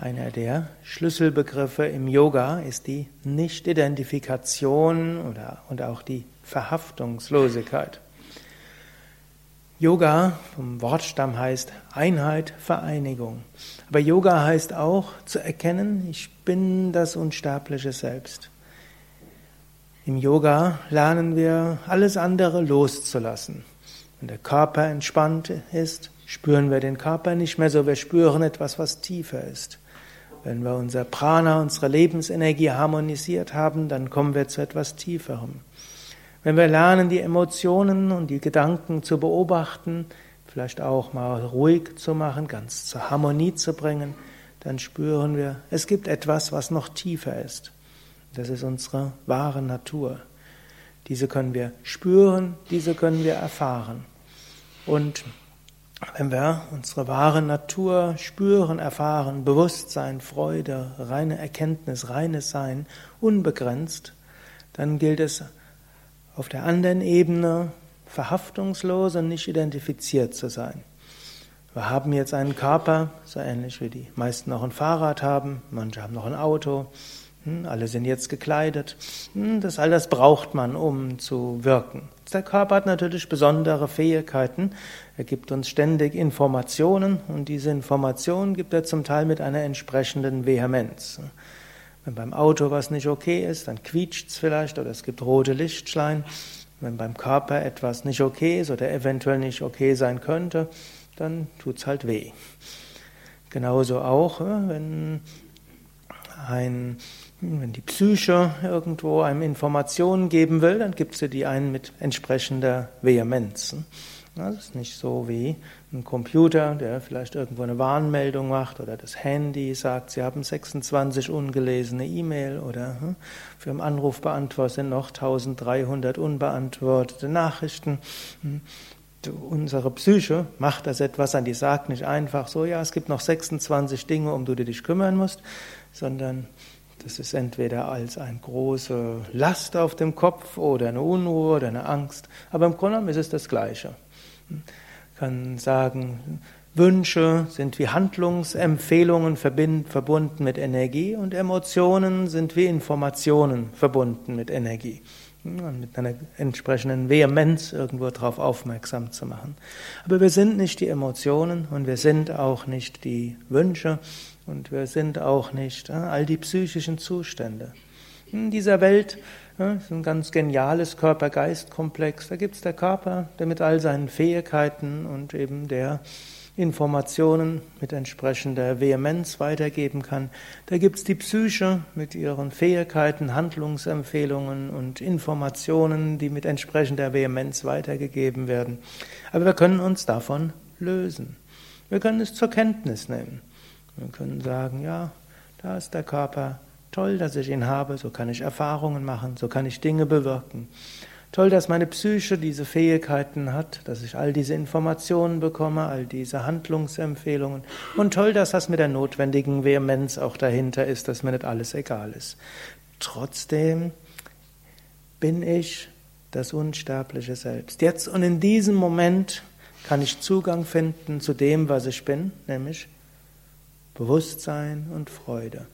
Einer der Schlüsselbegriffe im Yoga ist die Nicht-Identifikation und auch die Verhaftungslosigkeit. Yoga vom Wortstamm heißt Einheit, Vereinigung. Aber Yoga heißt auch zu erkennen, ich bin das unsterbliche Selbst. Im Yoga lernen wir alles andere loszulassen. Wenn der Körper entspannt ist, spüren wir den Körper nicht mehr so, wir spüren etwas, was tiefer ist. Wenn wir unser Prana, unsere Lebensenergie harmonisiert haben, dann kommen wir zu etwas Tieferem. Wenn wir lernen, die Emotionen und die Gedanken zu beobachten, vielleicht auch mal ruhig zu machen, ganz zur Harmonie zu bringen, dann spüren wir, es gibt etwas, was noch tiefer ist. Das ist unsere wahre Natur. Diese können wir spüren, diese können wir erfahren. Und wenn wir unsere wahre Natur spüren, erfahren, Bewusstsein, Freude, reine Erkenntnis, reines Sein, unbegrenzt, dann gilt es auf der anderen Ebene verhaftungslos und nicht identifiziert zu sein. Wir haben jetzt einen Körper, so ähnlich wie die meisten noch ein Fahrrad haben, manche haben noch ein Auto, alle sind jetzt gekleidet. Hm, das all das braucht man, um zu wirken. Der Körper hat natürlich besondere Fähigkeiten. Er gibt uns ständig Informationen und diese Informationen gibt er zum Teil mit einer entsprechenden Vehemenz. Wenn beim Auto was nicht okay ist, dann quietscht es vielleicht oder es gibt rote Lichtschlein. Wenn beim Körper etwas nicht okay ist oder eventuell nicht okay sein könnte, dann tut es halt weh. Genauso auch, wenn ein wenn die Psyche irgendwo einem Informationen geben will, dann gibt sie die einen mit entsprechender Vehemenz. Das ist nicht so wie ein Computer, der vielleicht irgendwo eine Warnmeldung macht oder das Handy sagt, Sie haben 26 ungelesene E-Mail oder hm, für einen Anrufbeantworter sind noch 1300 unbeantwortete Nachrichten. Hm, unsere Psyche macht das etwas an, die sagt nicht einfach so, ja, es gibt noch 26 Dinge, um die du dich kümmern musst, sondern das ist entweder als eine große Last auf dem Kopf oder eine Unruhe oder eine Angst. Aber im Grunde genommen ist es das Gleiche. Man kann sagen, Wünsche sind wie Handlungsempfehlungen verbunden mit Energie und Emotionen sind wie Informationen verbunden mit Energie. Und mit einer entsprechenden Vehemenz irgendwo darauf aufmerksam zu machen. Aber wir sind nicht die Emotionen und wir sind auch nicht die Wünsche, und wir sind auch nicht all die psychischen Zustände. In dieser Welt ist ein ganz geniales Körper-Geist-Komplex. Da gibt es der Körper, der mit all seinen Fähigkeiten und eben der Informationen mit entsprechender Vehemenz weitergeben kann. Da gibt es die Psyche mit ihren Fähigkeiten, Handlungsempfehlungen und Informationen, die mit entsprechender Vehemenz weitergegeben werden. Aber wir können uns davon lösen. Wir können es zur Kenntnis nehmen. Wir können sagen, ja, da ist der Körper, toll, dass ich ihn habe, so kann ich Erfahrungen machen, so kann ich Dinge bewirken. Toll, dass meine Psyche diese Fähigkeiten hat, dass ich all diese Informationen bekomme, all diese Handlungsempfehlungen. Und toll, dass das mit der notwendigen Vehemenz auch dahinter ist, dass mir nicht alles egal ist. Trotzdem bin ich das unsterbliche Selbst. Jetzt und in diesem Moment kann ich Zugang finden zu dem, was ich bin, nämlich Bewusstsein und Freude.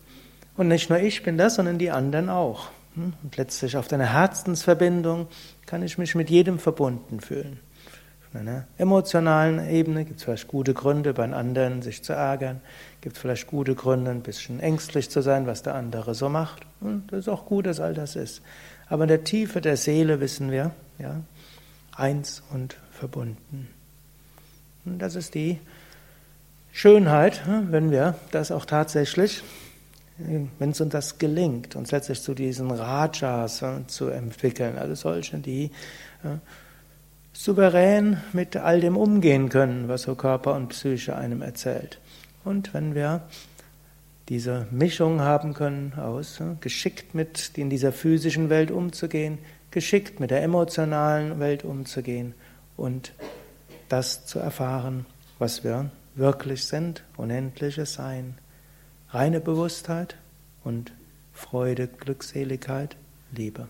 Und nicht nur ich bin das, sondern die anderen auch. Hm? Und letztlich auf deiner Herzensverbindung kann ich mich mit jedem verbunden fühlen. Auf einer emotionalen Ebene gibt es vielleicht gute Gründe, bei anderen sich zu ärgern. Gibt es vielleicht gute Gründe, ein bisschen ängstlich zu sein, was der andere so macht. Und das ist auch gut, dass all das ist. Aber in der Tiefe der Seele wissen wir, ja, eins und verbunden. Und das ist die Schönheit, hm, wenn wir das auch tatsächlich, wenn es uns das gelingt, uns letztlich zu diesen Rajas hm, zu entwickeln, also solche, die souverän mit all dem umgehen können, was so Körper und Psyche einem erzählt. Und wenn wir diese Mischung haben können aus hm, geschickt mit in dieser physischen Welt umzugehen, geschickt mit der emotionalen Welt umzugehen und das zu erfahren, was wir wirklich sind, unendliches Sein, reine Bewusstheit und Freude, Glückseligkeit, Liebe.